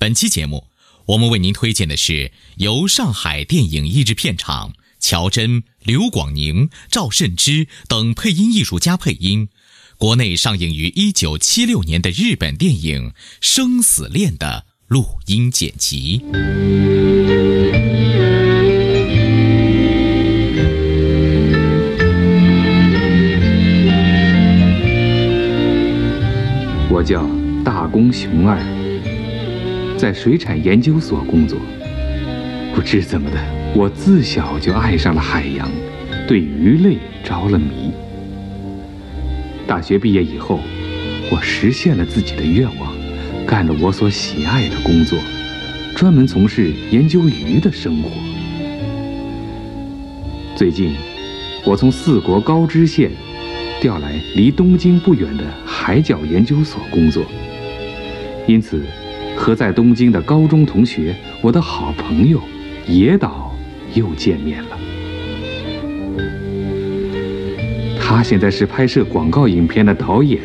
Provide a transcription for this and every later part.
本期节目，我们为您推荐的是由上海电影译制片厂乔真、刘广宁、赵慎之等配音艺术家配音，国内上映于一九七六年的日本电影《生死恋》的录音剪辑。我叫大公熊二，在水产研究所工作。不知怎么的，我自小就爱上了海洋，对鱼类着了迷。大学毕业以后，我实现了自己的愿望，干了我所喜爱的工作，专门从事研究鱼的生活。最近，我从四国高知县。调来离东京不远的海角研究所工作，因此和在东京的高中同学，我的好朋友野岛又见面了。他现在是拍摄广告影片的导演。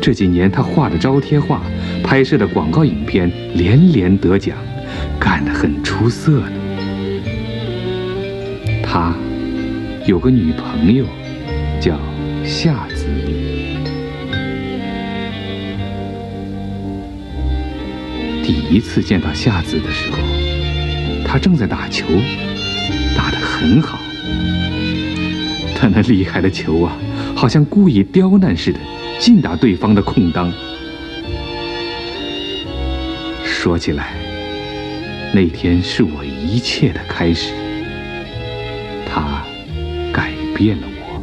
这几年他画的招贴画，拍摄的广告影片连连得奖，干得很出色呢。他有个女朋友。叫夏子。一次见到夏子的时候，他正在打球，打得很好。他那厉害的球啊，好像故意刁难似的，尽打对方的空当。说起来，那天是我一切的开始。他改变了我。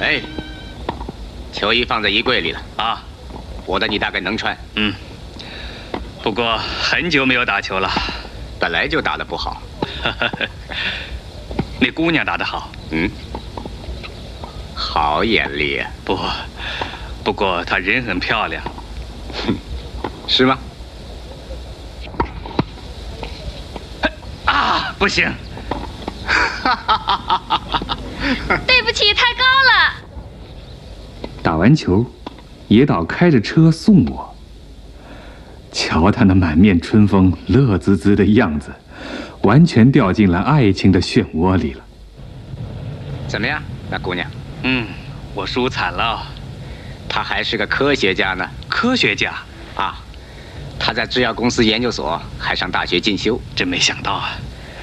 哎，球衣放在衣柜里了啊，我的你大概能穿。嗯，不过很久没有打球了，本来就打得不好。那姑娘打得好。嗯，好眼力。不，不过她人很漂亮。哼，是吗？啊，不行。对不起，太高完球，野岛开着车送我。瞧他那满面春风、乐滋滋的样子，完全掉进了爱情的漩涡里了。怎么样，那姑娘？嗯，我输惨了。他还是个科学家呢。科学家？啊，他在制药公司研究所，还上大学进修。真没想到啊！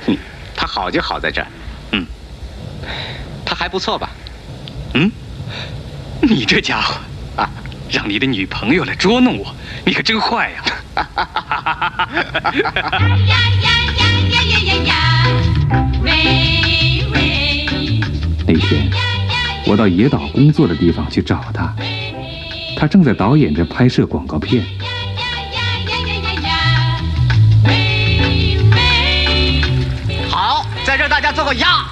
哼，他好就好在这儿。嗯，他还不错吧？嗯。你这家伙啊，让你的女朋友来捉弄我，你可真坏呀！呀呀呀呀呀呀呀！喂喂。那天，我到野岛工作的地方去找他，他正在导演着拍摄广告片。好，在这大家做个鸭。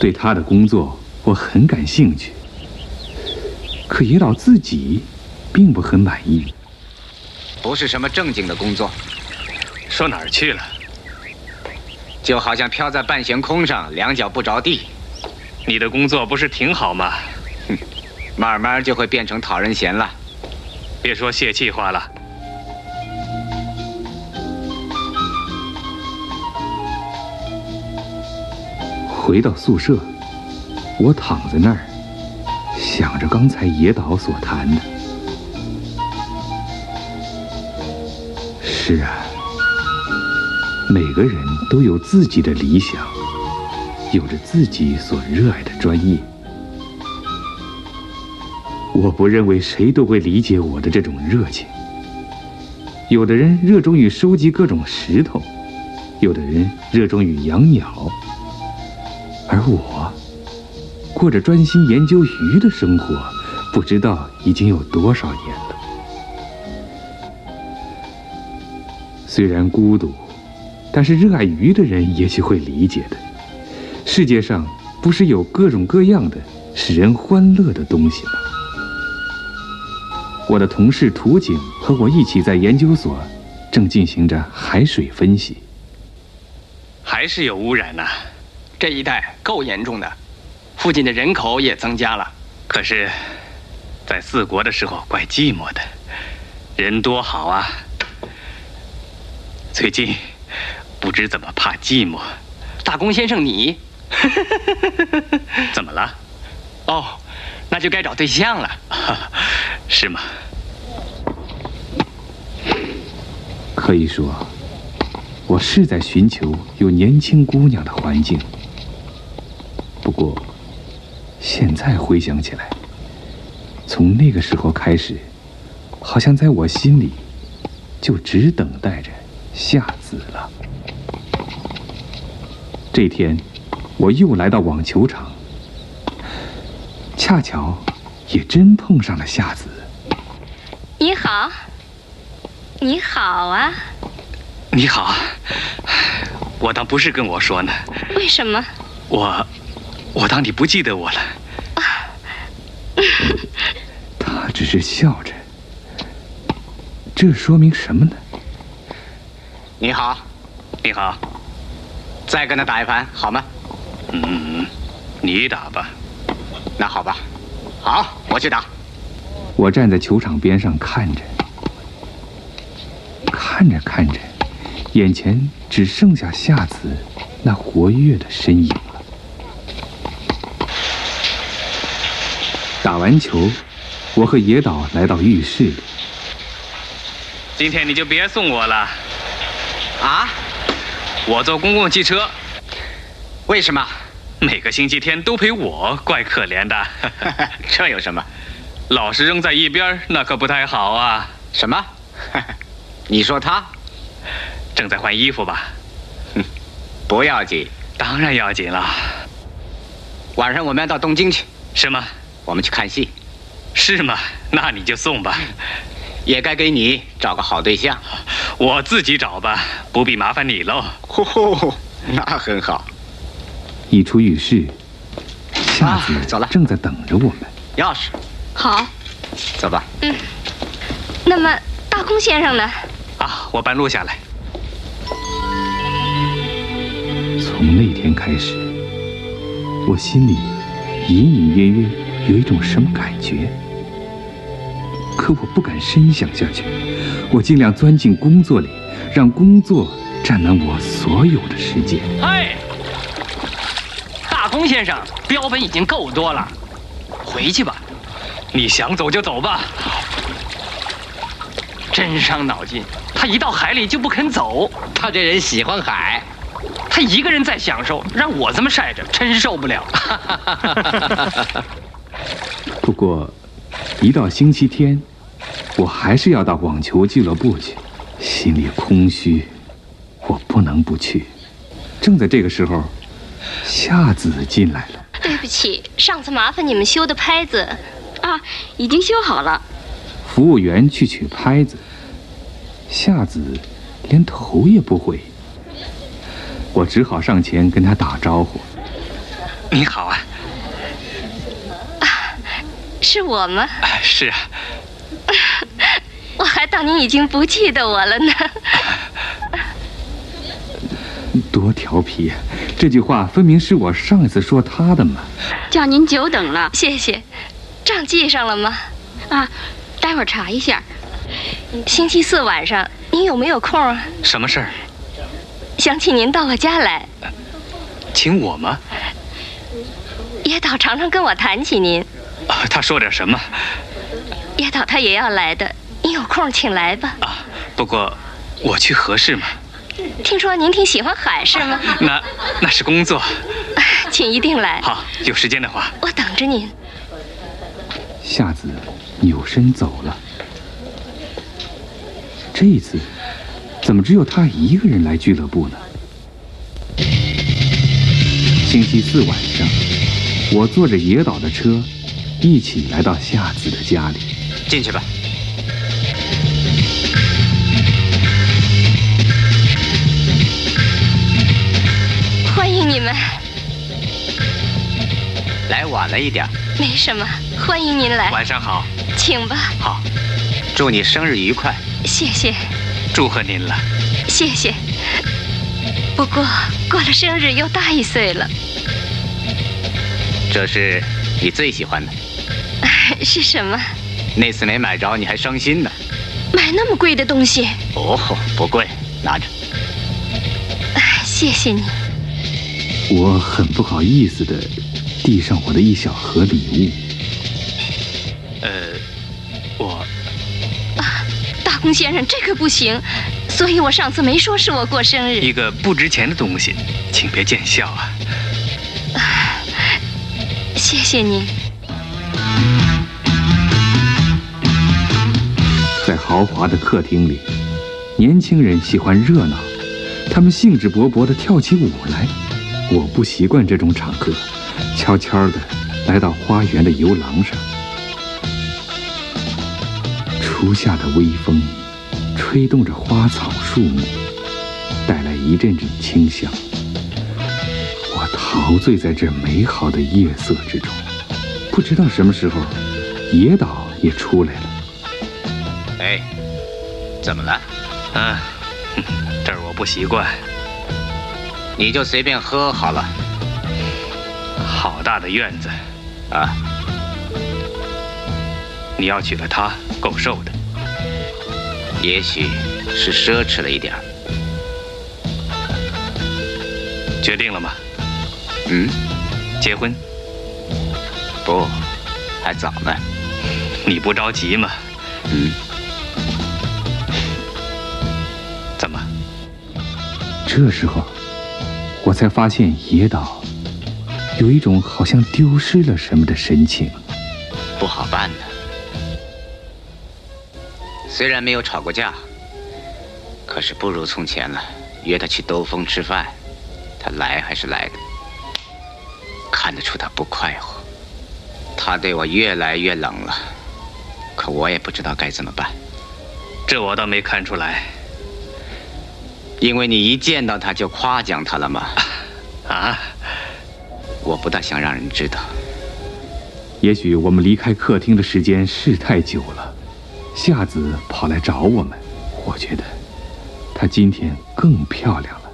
对他的工作。我很感兴趣，可野岛自己并不很满意。不是什么正经的工作，说哪儿去了？就好像飘在半悬空上，两脚不着地。你的工作不是挺好吗？哼，慢慢就会变成讨人嫌了。别说泄气话了。回到宿舍。我躺在那儿，想着刚才野岛所谈的。是啊，每个人都有自己的理想，有着自己所热爱的专业。我不认为谁都会理解我的这种热情。有的人热衷于收集各种石头，有的人热衷于养鸟，而我过着专心研究鱼的生活，不知道已经有多少年了。虽然孤独，但是热爱鱼的人也许会理解的。世界上不是有各种各样的使人欢乐的东西吗？我的同事图景和我一起在研究所，正进行着海水分析。还是有污染呐、这一带够严重的，附近的人口也增加了。可是，在四国的时候怪寂寞的，人多好啊。最近不知怎么怕寂寞。大公先生你，怎么了？哦，那就该找对象了。是吗？可以说，我是在寻求有年轻姑娘的环境。不过，现在回想起来，从那个时候开始，好像在我心里，就只等待着夏子了。这天，我又来到网球场，恰巧也真碰上了夏子。你好，你好啊，你好，我当不是跟我说呢，为什么？我，我当你不记得我了。他只是笑着，这说明什么呢？你好，你好，再跟他打一盘好吗？嗯，你打吧。那好吧，好，我去打。我站在球场边上看着，看着看着，眼前只剩下夏子那活跃的身影打完球，我和野岛来到浴室里。今天你就别送我了，啊？我坐公共汽车，为什么？每个星期天都陪我，怪可怜的。这有什么？老是扔在一边，那可不太好啊。什么？你说他正在换衣服吧？哼不要紧，当然要紧了。晚上我们要到东京去。是吗？我们去看戏。是吗？那你就送吧。也该给你找个好对象。我自己找吧，不必麻烦你喽。那很好。一出浴室，夏子走了，正在等着我们。钥匙。好，走吧。嗯。那么大公先生呢？啊，我半路下来。从那天开始，我心里隐隐约约有一种什么感觉，可我不敢深想下去。我尽量钻进工作里，让工作占满我所有的时间。哎，大公先生，标本已经够多了，回去吧。你想走就走吧。真伤脑筋，他一到海里就不肯走。他这人喜欢海，他一个人在享受，让我这么晒着，真受不了。不过，一到星期天，我还是要到网球俱乐部去，心里空虚，我不能不去。正在这个时候，夏子进来了。对不起，上次麻烦你们修的拍子，啊，已经修好了。服务员去取拍子，夏子连头也不回。我只好上前跟他打招呼：“你好啊。”啊，是我吗？是啊。我还当您已经不记得我了呢。多调皮！这句话分明是我上一次说他的嘛。叫您久等了，谢谢。账记上了吗？啊，待会儿查一下。星期四晚上您有没有空啊？什么事儿？想请您到我家来。请我吗？也倒常常跟我谈起您。啊，他说点什么？野岛他也要来的，你有空请来吧。啊，不过我去合适吗？听说您挺喜欢海是吗？那那是工作。请一定来。好，有时间的话，我等着您。夏子扭身走了。这一次，怎么只有他一个人来俱乐部呢？星期四晚上，我坐着野岛的车，一起来到夏子的家里。进去吧。欢迎你们。来晚了一点。没什么，欢迎您来。晚上好。请吧。好。祝你生日愉快。谢谢。祝贺您了。谢谢。不过过了生日又大一岁了。这是你最喜欢的。是什么？那次没买着，你还伤心呢。买那么贵的东西？哦，不贵，拿着。谢谢你。我很不好意思的递上我的一小盒礼物。呃，我啊，大公先生，这可不行。所以我上次没说是我过生日。一个不值钱的东西，请别见笑啊。谢谢您。豪华的客厅里，年轻人喜欢热闹，他们兴致勃勃地跳起舞来。我不习惯这种场合，悄悄地来到花园的游廊上。初夏的微风吹动着花草树木，带来一阵阵清香。我陶醉在这美好的夜色之中。不知道什么时候，野岛也出来了。哎，怎么了？啊，这儿我不习惯。你就随便喝好了。好大的院子，啊！你要娶了她，够受的。也许是奢侈了一点决定了吗？嗯，结婚？不，还早呢。你不着急吗？嗯。这时候。我才发现野岛有一种好像丢失了什么的神情，不好办呢。虽然没有吵过架，可是不如从前了。约他去兜风吃饭，他来还是来的。看得出他不快活，他对我越来越冷了。可我也不知道该怎么办。这我倒没看出来。因为你一见到他就夸奖他了嘛？啊！我不大想让人知道。也许我们离开客厅的时间是太久了。夏子跑来找我们，我觉得她今天更漂亮了，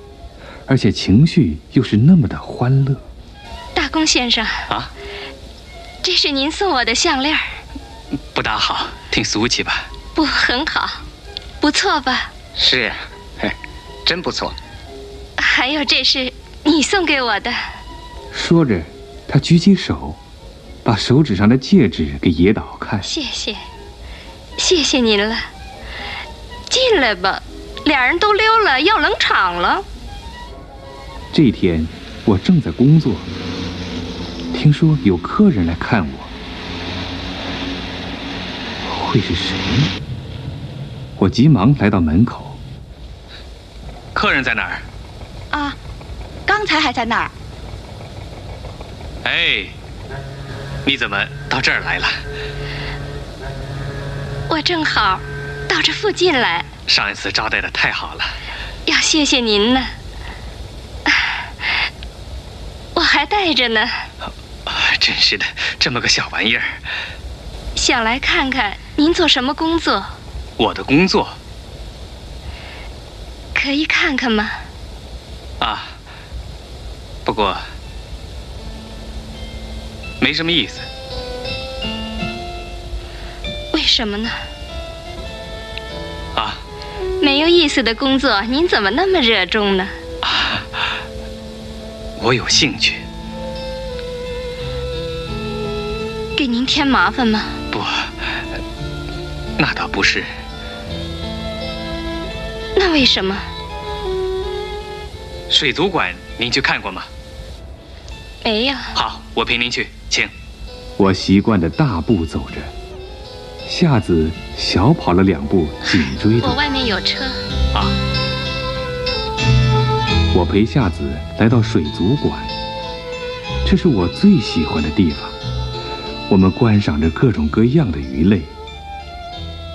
而且情绪又是那么的欢乐。大公先生啊，这是您送我的项链。不大好，挺俗气吧？不，很好，不错吧？是。真不错，还有这是你送给我的。说着，他举起手，把手指上的戒指给野岛看。谢谢，谢谢您了。进来吧，俩人都溜了，要冷场了。这天我正在工作，听说有客人来看我，会是谁？我急忙来到门口。客人在哪儿？啊，刚才还在那儿。哎，你怎么到这儿来了？我正好到这附近来。上一次招待的太好了，要谢谢您呢。我还带着呢。真是的，这么个小玩意儿。想来看看您做什么工作？我的工作。可以看看吗？啊，不过没什么意思。为什么呢？啊，没有意思的工作，您怎么那么热衷呢？啊，我有兴趣。给您添麻烦吗？不，那倒不是。那为什么？水族馆您去看过吗？没有。好，我陪您去，请。我习惯的大步走着，夏子小跑了两步，紧追着我。外面有车。啊。我陪夏子来到水族馆，这是我最喜欢的地方。我们观赏着各种各样的鱼类，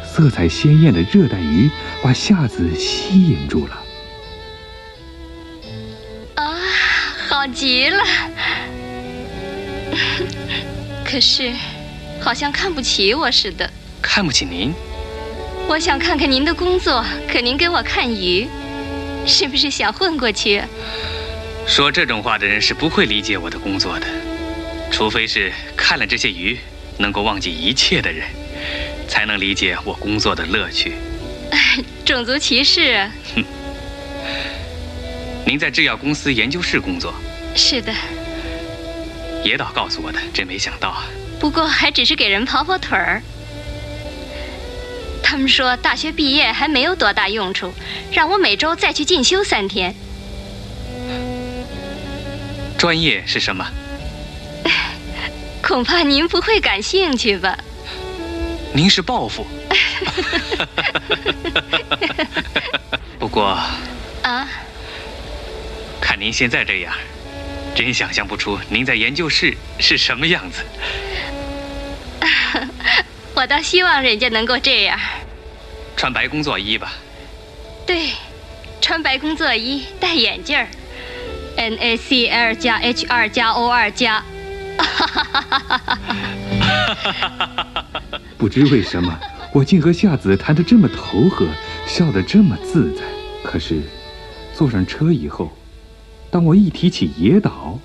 色彩鲜艳的热带鱼把夏子吸引住了。极了！可是，好像看不起我似的。看不起您？我想看看您的工作，可您给我看鱼，是不是想混过去？说这种话的人是不会理解我的工作的，除非是看了这些鱼能够忘记一切的人，才能理解我工作的乐趣。种族歧视？哼！您在制药公司研究室工作？是的。野岛告诉我的，真没想到啊。不过还只是给人跑跑腿儿。他们说大学毕业还没有多大用处，让我每周再去进修三天。专业是什么？恐怕您不会感兴趣吧？您是报复。不过啊，看您现在这样，真想象不出您在研究室是什么样子。我倒希望人家能够这样。穿白工作衣吧。对，穿白工作衣，戴眼镜儿。N A C L 加 H 二加 O 二加。不知为什么，我竟和夏子谈得这么投合，笑得这么自在。可是，坐上车以后，当我一提起野岛，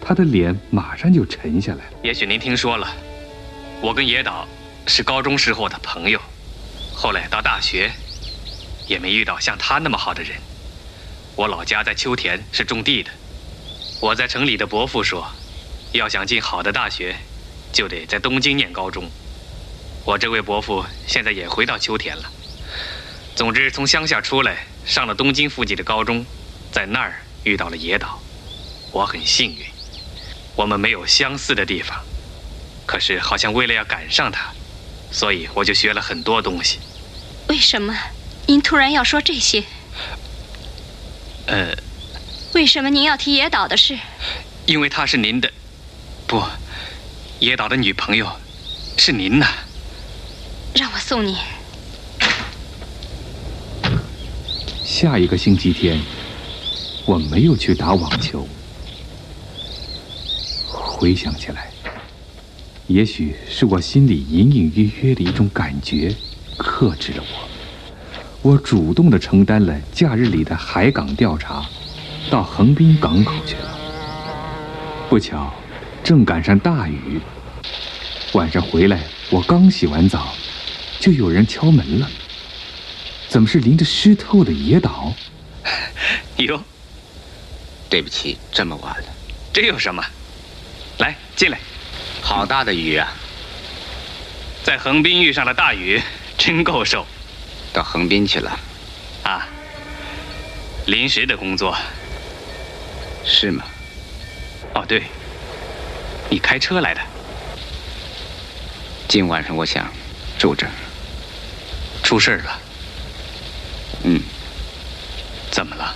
他的脸马上就沉下来了。也许您听说了，我跟野岛是高中时候的朋友，后来到大学，也没遇到像他那么好的人。我老家在秋田，是种地的。我在城里的伯父说，要想进好的大学，就得在东京念高中。我这位伯父现在也回到秋田了。总之，从乡下出来，上了东京附近的高中，在那儿遇到了野岛。我很幸运，我们没有相似的地方，可是好像为了要赶上他，所以我就学了很多东西。为什么您突然要说这些？呃，为什么您要提野岛的事？因为她是您的，不，野岛的女朋友，是您呐。让我送你。下一个星期天，我没有去打网球。回想起来，也许是我心里隐隐约约的一种感觉，克制了我。我主动地承担了假日里的海港调查，到横滨港口去了。不巧，正赶上大雨。晚上回来，我刚洗完澡，就有人敲门了。怎么是淋着湿透的野岛？哟，对不起，这么晚了。这有什么？来，进来。好大的雨啊！在横滨遇上了大雨，真够受。到横滨去了，啊，临时的工作，是吗？哦，对，你开车来的。今晚上我想住这儿。出事了？嗯。怎么了？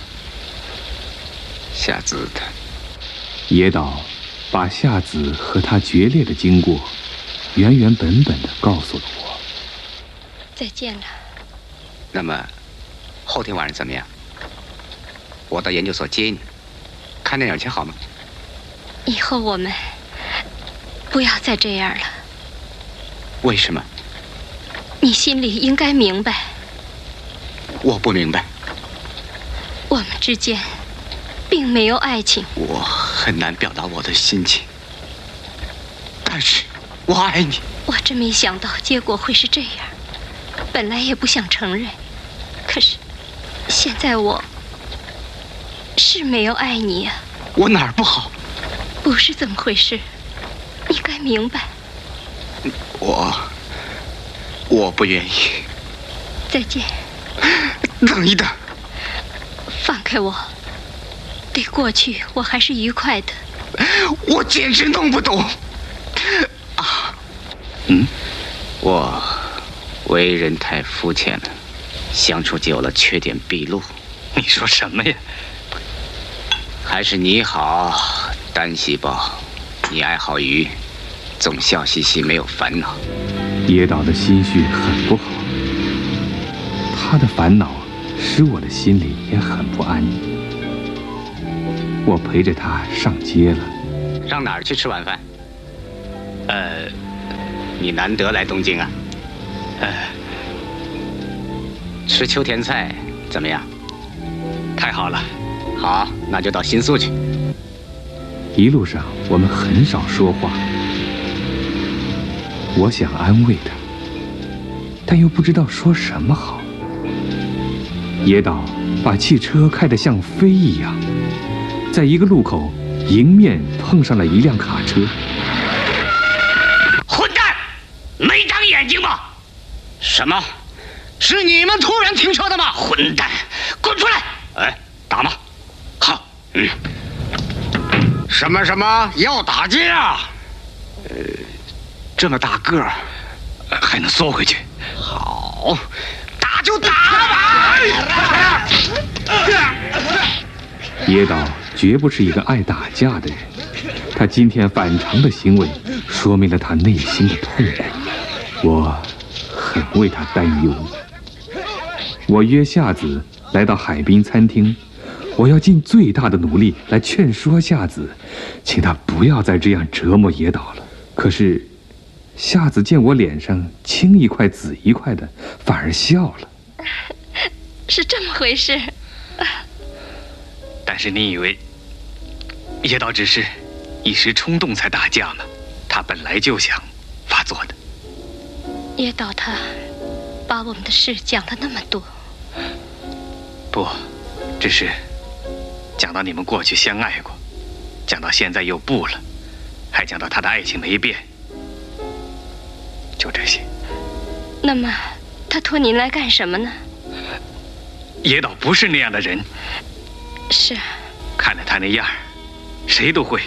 夏子他。野岛把夏子和他决裂的经过，原原本本的告诉了我。再见了。那么，后天晚上怎么样？我到研究所接你，看电影去好吗？以后我们不要再这样了。为什么？你心里应该明白。我不明白。我们之间并没有爱情。我很难表达我的心情，但是我爱你。我真没想到结果会是这样，本来也不想承认。可是，现在我是没有爱你呀。我哪儿不好？不是这么回事，你该明白。我我不愿意。再见。等一等，放开我。对过去我还是愉快的。我简直弄不懂。啊，嗯，我为人太肤浅了，相处久了缺点毕露。你说什么呀？还是你好，单细胞。你爱好鱼，总笑嘻嘻，没有烦恼。野岛的心绪很不好，他的烦恼使我的心里也很不安。我陪着他上街了。上哪儿去吃晚饭？呃，你难得来东京啊。呃，吃秋田菜怎么样？太好了。好，那就到新宿去。一路上我们很少说话，我想安慰他，但又不知道说什么好。野岛把汽车开得像飞一样，在一个路口迎面碰上了一辆卡车。混蛋，没长眼睛吗？什么？是你们突然停车的吗？混蛋，滚出来！哎，打吗？好，嗯。什么什么要打架？呃，这么大个儿，还能缩回去？好，打就打吧！野岛绝不是一个爱打架的人，他今天反常的行为，说明了他内心的痛苦。我很为他担忧。我约夏子来到海滨餐厅。我要尽最大的努力来劝说夏子，请他不要再这样折磨野岛了。可是，夏子见我脸上青一块紫一块的，反而笑了。是这么回事。但是你以为野岛只是一时冲动才打架嘛？他本来就想发作的。野岛他把我们的事讲了那么多。不，只是。讲到你们过去相爱过，讲到现在又不了，还讲到他的爱情没变，就这些。那么，他托您来干什么呢？野岛不是那样的人。是。看了他那样谁都会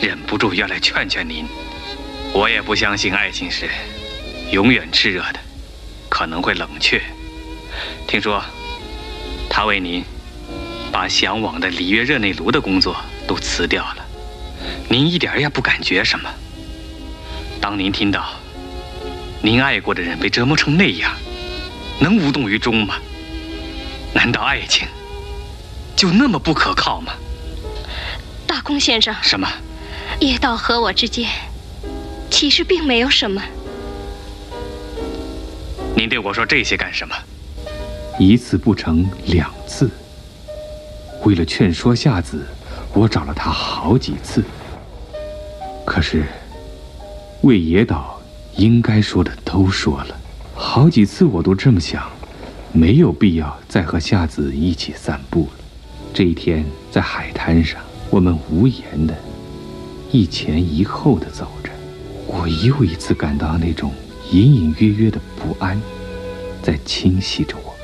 忍不住要来劝劝您。我也不相信爱情是永远炽热的，可能会冷却。听说他为您。把向往的里约热内卢的工作都辞掉了，您一点也不感觉什么。当您听到您爱过的人被折磨成那样，能无动于衷吗？难道爱情就那么不可靠吗？大公先生，什么？叶道和我之间其实并没有什么。您对我说这些干什么？一次不成两次。为了劝说夏子，我找了他好几次。可是，为野岛应该说的都说了，好几次我都这么想，没有必要再和夏子一起散步了。这一天在海滩上，我们无言的，一前一后的走着，我又一次感到那种隐隐约约的不安，在侵袭着我。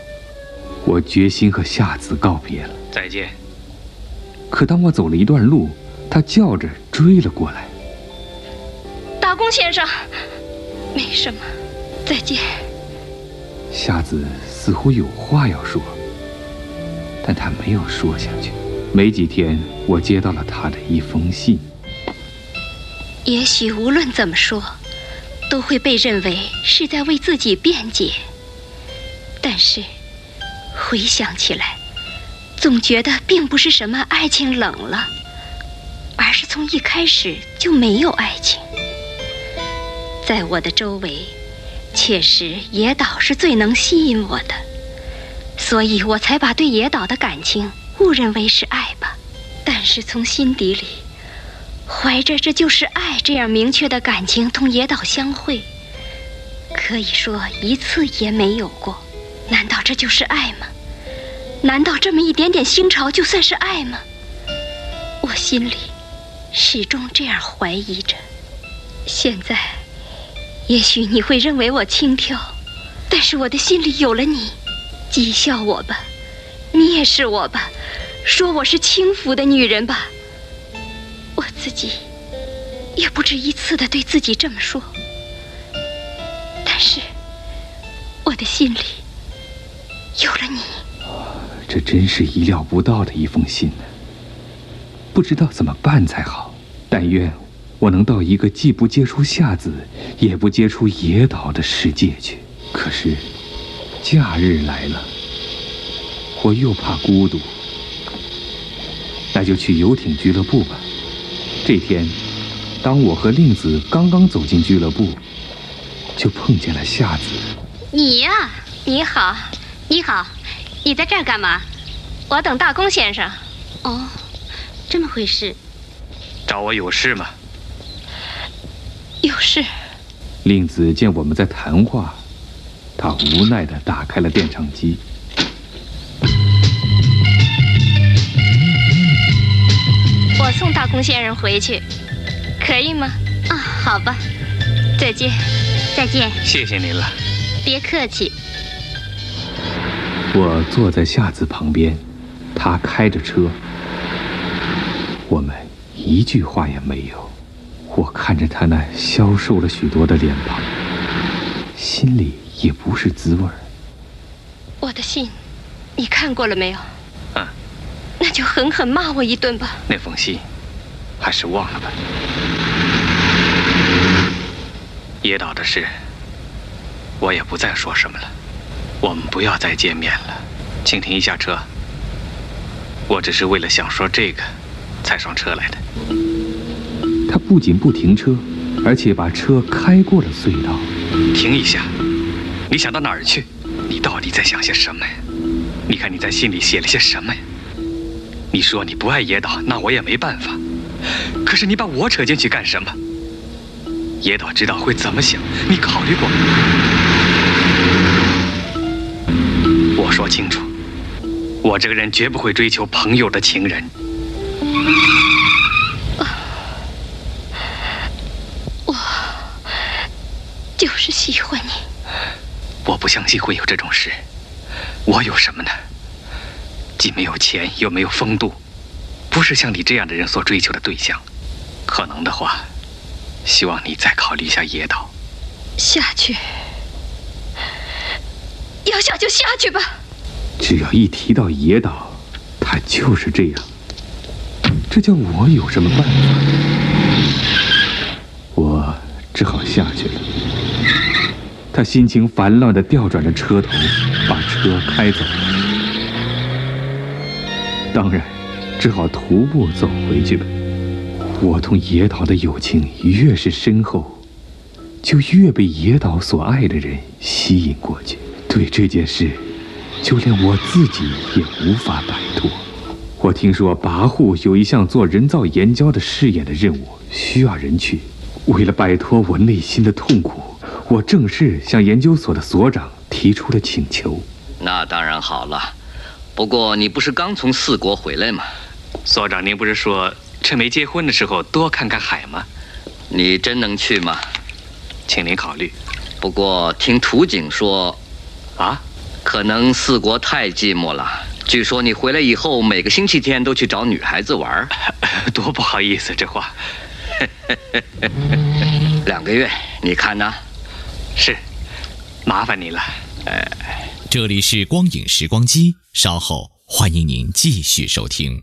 我决心和夏子告别了。再见。可当我走了一段路，他叫着追了过来。打工先生，没什么，再见。夏子似乎有话要说，但他没有说下去。没几天，我接到了他的一封信。也许无论怎么说，都会被认为是在为自己辩解。但是，回想起来。总觉得并不是什么爱情冷了，而是从一开始就没有爱情。在我的周围，确实野岛是最能吸引我的，所以我才把对野岛的感情误认为是爱吧。但是从心底里，怀着这就是爱这样明确的感情同野岛相会，可以说一次也没有过。难道这就是爱吗？难道这么一点点心潮就算是爱吗？我心里始终这样怀疑着。现在，也许你会认为我轻佻，但是我的心里有了你。讥笑我吧，蔑视我吧，说我是轻浮的女人吧。我自己也不止一次的对自己这么说。但是我的心里有了你。这真是意料不到的一封信呢。不知道怎么办才好。但愿我能到一个既不接触夏子，也不接触野岛的世界去。可是。假日来了，我又怕孤独，那就去游艇俱乐部吧。这天，当我和令子刚刚走进俱乐部，就碰见了夏子。你呀，你好，你好，你在这儿干嘛？我等大公先生。哦，这么回事。找我有事吗？有事。令子见我们在谈话。他无奈地打开了电唱机。送大公先生回去，可以吗？啊，好吧。再见，再见。谢谢您了。别客气。我坐在夏子旁边，他开着车，我们一句话也没有。我看着他那消瘦了许多的脸庞，心里。也不是滋味儿。我的信，你看过了没有？就狠狠骂我一顿吧。那封信，还是忘了吧。野岛的事，我也不再说什么了。我们不要再见面了，请停一下车。我只是为了想说这个，才上车来的。他不仅不停车，而且把车开过了隧道。停一下。你想到哪儿去？你到底在想些什么呀？你看你在信里写了些什么呀？你说你不爱野岛，那我也没办法。可是你把我扯进去干什么？野岛知道会怎么想？你考虑过吗？我说清楚，我这个人绝不会追求朋友的情人。我就是喜欢你。我不相信会有这种事。我有什么呢？既没有钱，又没有风度，不是像你这样的人所追求的对象。可能的话，希望你再考虑一下野岛。下去，要下就下去吧。只要一提到野岛，他就是这样。这叫我有什么办法？我只好下去了。他心情烦乱地调转着车头，把车开走了。当然，只好徒步走回去了。我同野岛的友情越是深厚，就越被野岛所爱的人吸引过去。对这件事，就连我自己也无法摆脱。我听说跋扈有一项做人造岩礁的试验的任务，需要人去。为了摆脱我内心的痛苦。我正式向研究所的所长提出了请求。那当然好了，不过你不是刚从四国回来吗？所长，您不是说趁没结婚的时候多看看海吗？你真能去吗？请您考虑。不过听图景说，啊，可能四国太寂寞了。据说你回来以后每个星期天都去找女孩子玩，多不好意思这话。两个月，你看呢？是，麻烦你了。这里是光影时光机，稍后欢迎您继续收听。